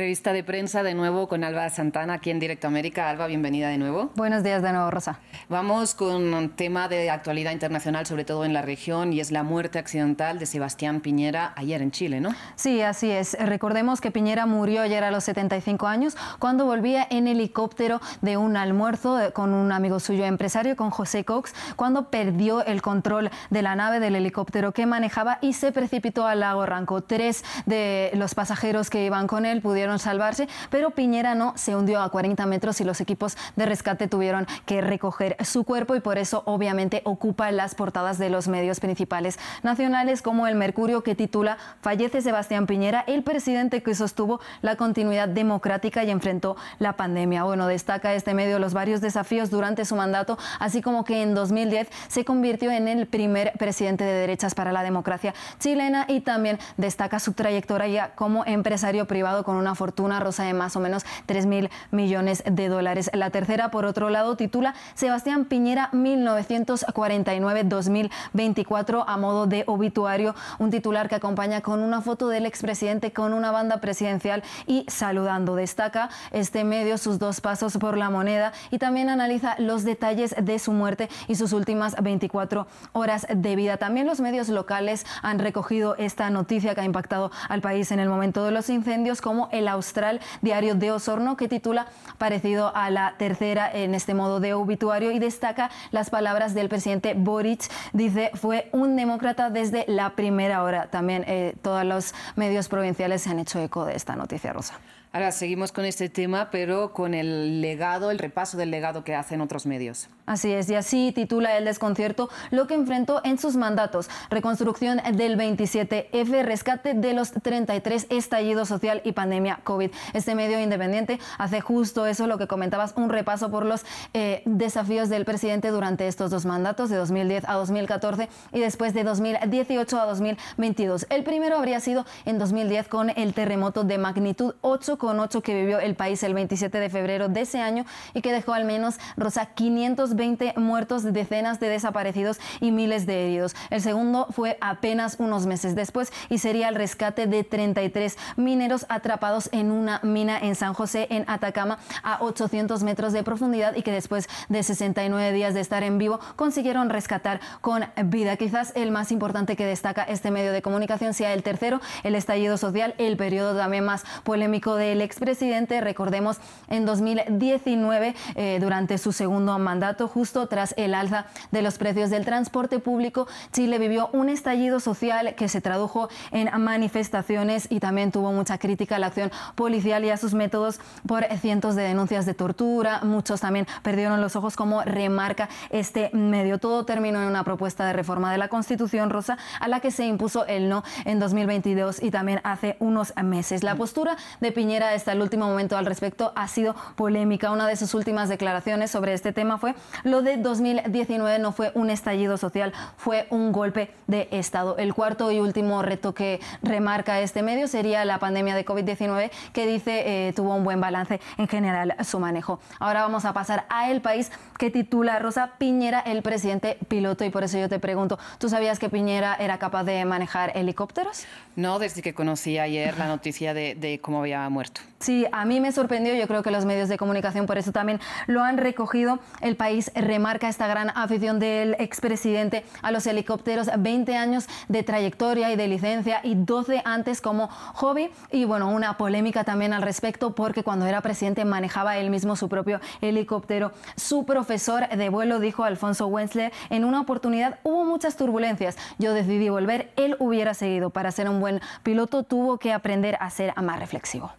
Revista de prensa de nuevo con Alba Santana aquí en Directo América. Alba, bienvenida de nuevo. Buenos días de nuevo, Rosa. Vamos con un tema de actualidad internacional, sobre todo en la región, y es la muerte accidental de Sebastián Piñera ayer en Chile, ¿no? Sí, así es. Recordemos que Piñera murió ayer a los 75 años cuando volvía en helicóptero de un almuerzo con un amigo suyo empresario, con José Cox, cuando perdió el control de la nave del helicóptero que manejaba y se precipitó al lago Ranco. Tres de los pasajeros que iban con él pudieron salvarse, pero Piñera no se hundió a 40 metros y los equipos de rescate tuvieron que recoger su cuerpo y por eso obviamente ocupa las portadas de los medios principales nacionales como el Mercurio que titula Fallece Sebastián Piñera, el presidente que sostuvo la continuidad democrática y enfrentó la pandemia. Bueno, destaca este medio los varios desafíos durante su mandato, así como que en 2010 se convirtió en el primer presidente de derechas para la democracia chilena y también destaca su trayectoria como empresario privado con una fortuna rosa de más o menos 3 mil millones de dólares. La tercera, por otro lado, titula Sebastián Piñera 1949-2024 a modo de obituario, un titular que acompaña con una foto del expresidente con una banda presidencial y saludando. Destaca este medio sus dos pasos por la moneda y también analiza los detalles de su muerte y sus últimas 24 horas de vida. También los medios locales han recogido esta noticia que ha impactado al país en el momento de los incendios como el Austral Diario de Osorno, que titula parecido a la tercera en este modo de obituario y destaca las palabras del presidente Boric. Dice, fue un demócrata desde la primera hora. También eh, todos los medios provinciales se han hecho eco de esta noticia, Rosa. Ahora seguimos con este tema, pero con el legado, el repaso del legado que hacen otros medios. Así es, y así titula el desconcierto lo que enfrentó en sus mandatos. Reconstrucción del 27F, rescate de los 33, estallido social y pandemia COVID. Este medio independiente hace justo eso, lo que comentabas, un repaso por los eh, desafíos del presidente durante estos dos mandatos, de 2010 a 2014 y después de 2018 a 2022. El primero habría sido en 2010 con el terremoto de magnitud 8 con 8 que vivió el país el 27 de febrero de ese año y que dejó al menos, Rosa, 520 muertos, decenas de desaparecidos y miles de heridos. El segundo fue apenas unos meses después y sería el rescate de 33 mineros atrapados en una mina en San José, en Atacama, a 800 metros de profundidad y que después de 69 días de estar en vivo consiguieron rescatar con vida. Quizás el más importante que destaca este medio de comunicación sea el tercero, el estallido social, el periodo también más polémico de el expresidente, recordemos, en 2019, eh, durante su segundo mandato, justo tras el alza de los precios del transporte público, Chile vivió un estallido social que se tradujo en manifestaciones y también tuvo mucha crítica a la acción policial y a sus métodos por cientos de denuncias de tortura. Muchos también perdieron los ojos, como remarca este medio. Todo terminó en una propuesta de reforma de la Constitución Rosa, a la que se impuso el no en 2022 y también hace unos meses. La postura de Piñera hasta el último momento al respecto ha sido polémica. Una de sus últimas declaraciones sobre este tema fue lo de 2019 no fue un estallido social, fue un golpe de Estado. El cuarto y último reto que remarca este medio sería la pandemia de COVID-19 que dice eh, tuvo un buen balance en general su manejo. Ahora vamos a pasar a El País que titula Rosa Piñera el presidente piloto y por eso yo te pregunto, ¿tú sabías que Piñera era capaz de manejar helicópteros? No, desde que conocí ayer la noticia de, de cómo había muerto Sí, a mí me sorprendió, yo creo que los medios de comunicación por eso también lo han recogido. El país remarca esta gran afición del expresidente a los helicópteros, 20 años de trayectoria y de licencia y 12 antes como hobby. Y bueno, una polémica también al respecto porque cuando era presidente manejaba él mismo su propio helicóptero. Su profesor de vuelo dijo Alfonso Wensler, en una oportunidad hubo muchas turbulencias, yo decidí volver, él hubiera seguido. Para ser un buen piloto tuvo que aprender a ser más reflexivo.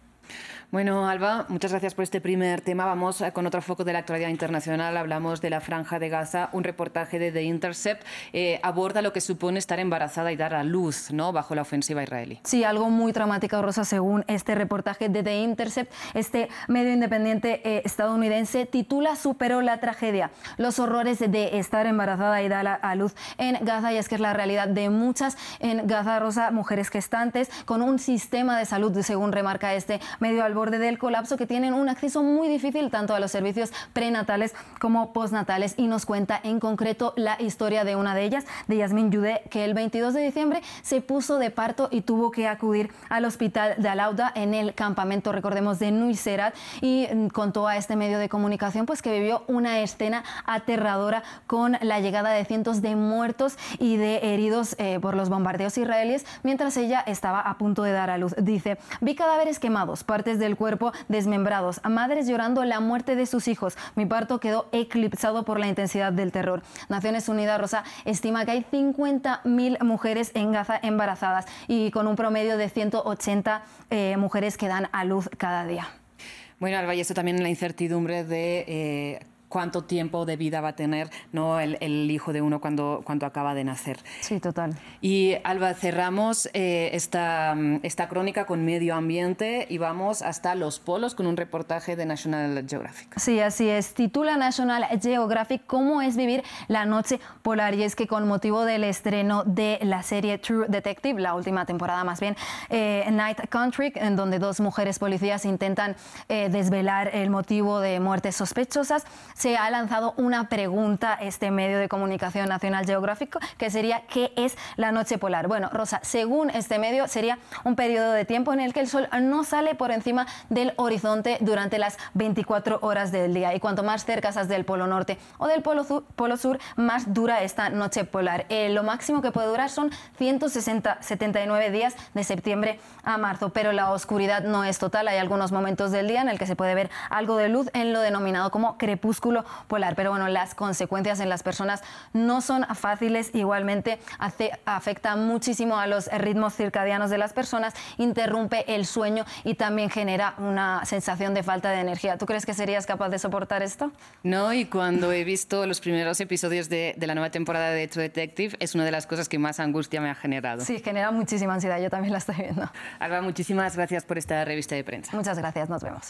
Bueno, Alba, muchas gracias por este primer tema. Vamos eh, con otro foco de la actualidad internacional. Hablamos de la franja de Gaza. Un reportaje de The Intercept eh, aborda lo que supone estar embarazada y dar a luz ¿no? bajo la ofensiva israelí. Sí, algo muy traumático, Rosa, según este reportaje de The Intercept. Este medio independiente eh, estadounidense titula Superó la tragedia, los horrores de estar embarazada y dar a luz en Gaza. Y es que es la realidad de muchas en Gaza, Rosa, mujeres gestantes con un sistema de salud, según remarca este medio al borde del colapso que tienen un acceso muy difícil tanto a los servicios prenatales como postnatales y nos cuenta en concreto la historia de una de ellas, de Yasmin Yudé, que el 22 de diciembre se puso de parto y tuvo que acudir al hospital de Alauda en el campamento, recordemos, de Nuiserat y mm, contó a este medio de comunicación pues que vivió una escena aterradora con la llegada de cientos de muertos y de heridos eh, por los bombardeos israelíes mientras ella estaba a punto de dar a luz. Dice, vi cadáveres quemados, partes del cuerpo desmembrados, madres llorando la muerte de sus hijos. Mi parto quedó eclipsado por la intensidad del terror. Naciones Unidas, Rosa, estima que hay 50.000 mujeres en Gaza embarazadas y con un promedio de 180 eh, mujeres que dan a luz cada día. Bueno, Alba, y esto también la incertidumbre de eh, cuánto tiempo de vida va a tener ¿no? el, hijo de uno cuando, cuando acaba de nacer. Sí, total. Y Alba, cerramos eh, esta, esta crónica con medio ambiente y vamos hasta los polos con un reportaje de National Geographic. Sí, así es. Titula National Geographic cómo es vivir la noche polar. Y es que con motivo del estreno de la serie True Detective, la última temporada más bien, eh, Night Country, en donde dos mujeres policías intentan eh, desvelar el motivo de muertes sospechosas, se ha lanzado una pregunta este medio de comunicación nacional geográfico, que sería ¿qué es la noche polar? Bueno, Rosa, según este medio sería un periodo de tiempo en el que el sol no sale por encima del horizonte durante las 24 horas del día y cuanto más cerca estás del polo norte o del polo sur, polo sur más dura esta noche polar. Eh, lo máximo que puede durar son 160, 79 días de septiembre a marzo, pero la oscuridad no es total. Hay algunos momentos del día en el que se puede ver algo de luz en lo denominado como crepúsculo polar. Pero bueno, las consecuencias en las personas no son fáciles. Igualmente afecta muchísimo a los ritmos circadianos de las personas, interrumpe el sueño y también genera una sensación de falta de energía. ¿Tú crees que serías capaz de soportar esto? No, y cuando he visto los primeros episodios de, de la nueva temporada de True Detective, es una de las cosas que más angustia me ha generado. Sí, genera muchísima ansiedad. Yo también la estoy viendo. Alba, muchísimas gracias por esta revista de prensa. Muchas gracias. Nos vemos.